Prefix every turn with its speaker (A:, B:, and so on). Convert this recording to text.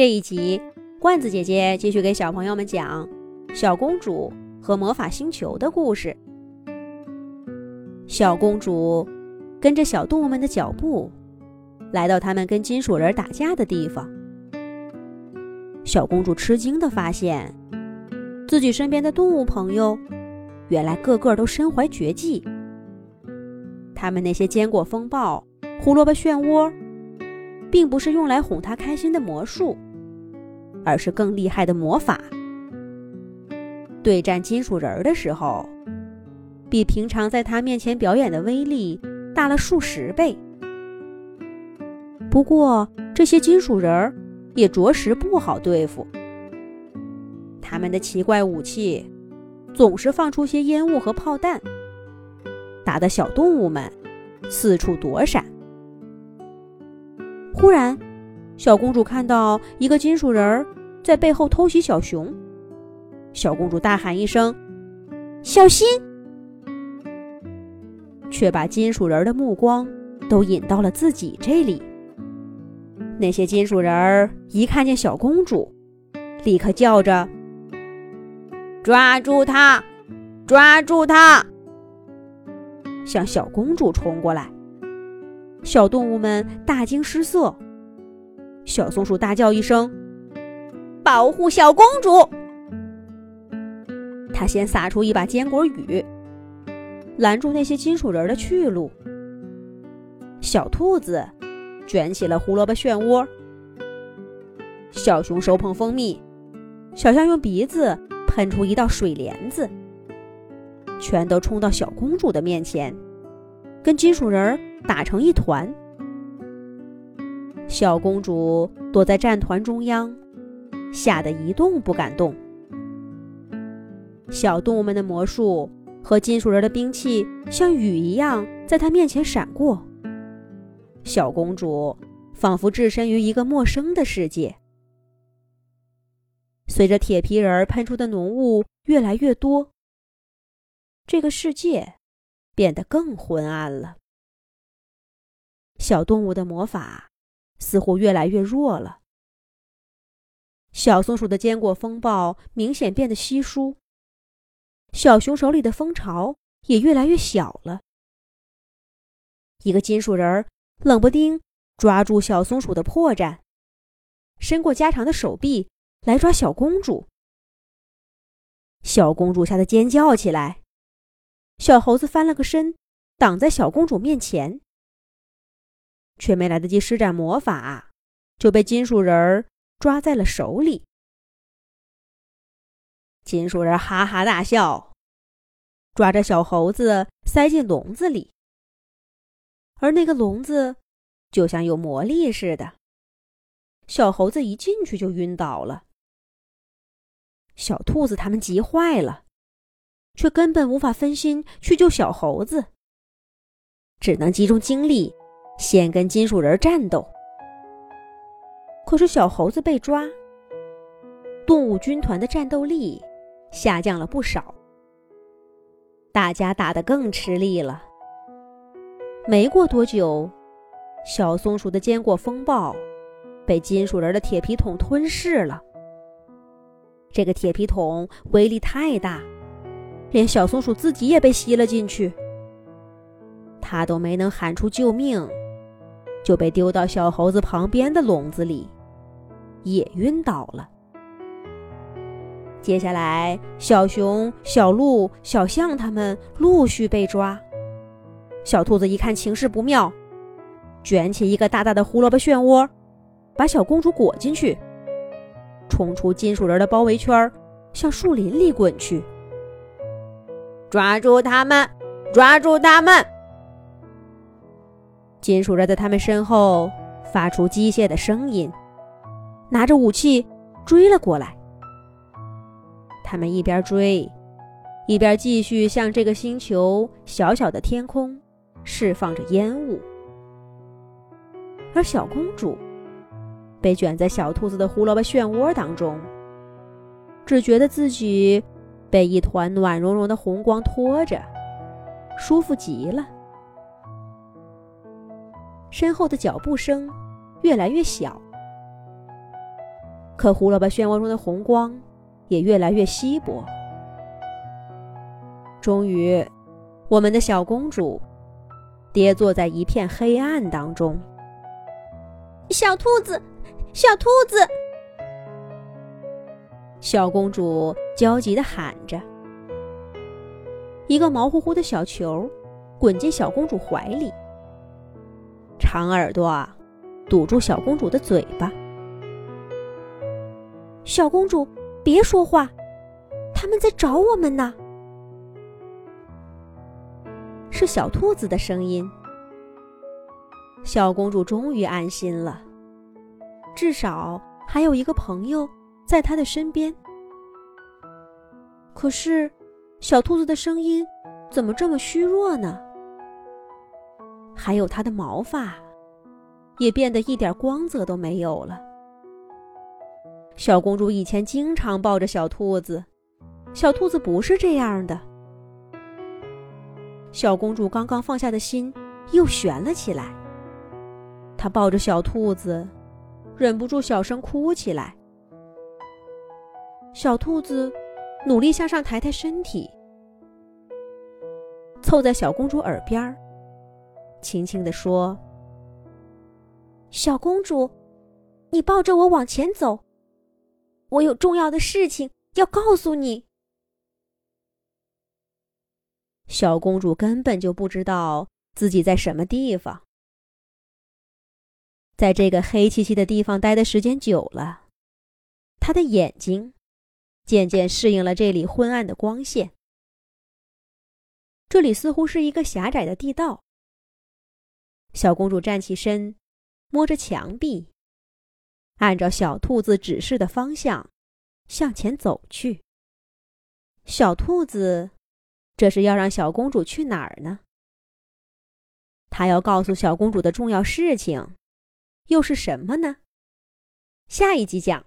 A: 这一集，罐子姐姐继续给小朋友们讲小公主和魔法星球的故事。小公主跟着小动物们的脚步，来到他们跟金属人打架的地方。小公主吃惊地发现，自己身边的动物朋友，原来个个都身怀绝技。他们那些坚果风暴、胡萝卜漩涡，并不是用来哄她开心的魔术。而是更厉害的魔法。对战金属人儿的时候，比平常在他面前表演的威力大了数十倍。不过，这些金属人儿也着实不好对付。他们的奇怪武器总是放出些烟雾和炮弹，打得小动物们四处躲闪。忽然，小公主看到一个金属人儿在背后偷袭小熊，小公主大喊一声：“小心！”却把金属人的目光都引到了自己这里。那些金属人儿一看见小公主，立刻叫着：“
B: 抓住她！抓住她！”
A: 向小公主冲过来。小动物们大惊失色。小松鼠大叫一声：“
B: 保护小公主！”
A: 他先撒出一把坚果雨，拦住那些金属人的去路。小兔子卷起了胡萝卜漩涡，小熊手捧蜂蜜，小象用鼻子喷出一道水帘子，全都冲到小公主的面前，跟金属人打成一团。小公主躲在战团中央，吓得一动不敢动。小动物们的魔术和金属人的兵器像雨一样在她面前闪过。小公主仿佛置身于一个陌生的世界。随着铁皮人喷出的浓雾越来越多，这个世界变得更昏暗了。小动物的魔法。似乎越来越弱了。小松鼠的坚果风暴明显变得稀疏，小熊手里的蜂巢也越来越小了。一个金属人儿冷不丁抓住小松鼠的破绽，伸过加长的手臂来抓小公主。小公主吓得尖叫起来，小猴子翻了个身，挡在小公主面前。却没来得及施展魔法，就被金属人儿抓在了手里。金属人哈哈大笑，抓着小猴子塞进笼子里，而那个笼子就像有魔力似的，小猴子一进去就晕倒了。小兔子他们急坏了，却根本无法分心去救小猴子，只能集中精力。先跟金属人战斗，可是小猴子被抓，动物军团的战斗力下降了不少，大家打得更吃力了。没过多久，小松鼠的坚果风暴被金属人的铁皮桶吞噬了。这个铁皮桶威力太大，连小松鼠自己也被吸了进去，它都没能喊出救命。就被丢到小猴子旁边的笼子里，也晕倒了。接下来，小熊、小鹿、小象他们陆续被抓。小兔子一看情势不妙，卷起一个大大的胡萝卜漩涡，把小公主裹进去，冲出金属人的包围圈，向树林里滚去。
B: 抓住他们！抓住他们！
A: 金属人在他们身后发出机械的声音，拿着武器追了过来。他们一边追，一边继续向这个星球小小的天空释放着烟雾。而小公主被卷在小兔子的胡萝卜漩涡当中，只觉得自己被一团暖融融的红光托着，舒服极了。身后的脚步声越来越小，可胡萝卜漩涡中的红光也越来越稀薄。终于，我们的小公主跌坐在一片黑暗当中。
B: 小兔子，小兔子！
A: 小公主焦急地喊着。一个毛乎乎的小球滚进小公主怀里，长耳朵堵住小公主的嘴巴。
B: 小公主，别说话，他们在找我们呢。
A: 是小兔子的声音。小公主终于安心了，至少还有一个朋友在她的身边。可是。小兔子的声音怎么这么虚弱呢？还有它的毛发也变得一点光泽都没有了。小公主以前经常抱着小兔子，小兔子不是这样的。小公主刚刚放下的心又悬了起来。她抱着小兔子，忍不住小声哭起来。小兔子。努力向上抬抬身体，凑在小公主耳边，轻轻地说：“
B: 小公主，你抱着我往前走，我有重要的事情要告诉你。”
A: 小公主根本就不知道自己在什么地方，在这个黑漆漆的地方待的时间久了，她的眼睛。渐渐适应了这里昏暗的光线。这里似乎是一个狭窄的地道。小公主站起身，摸着墙壁，按照小兔子指示的方向向前走去。小兔子，这是要让小公主去哪儿呢？他要告诉小公主的重要事情，又是什么呢？下一集讲。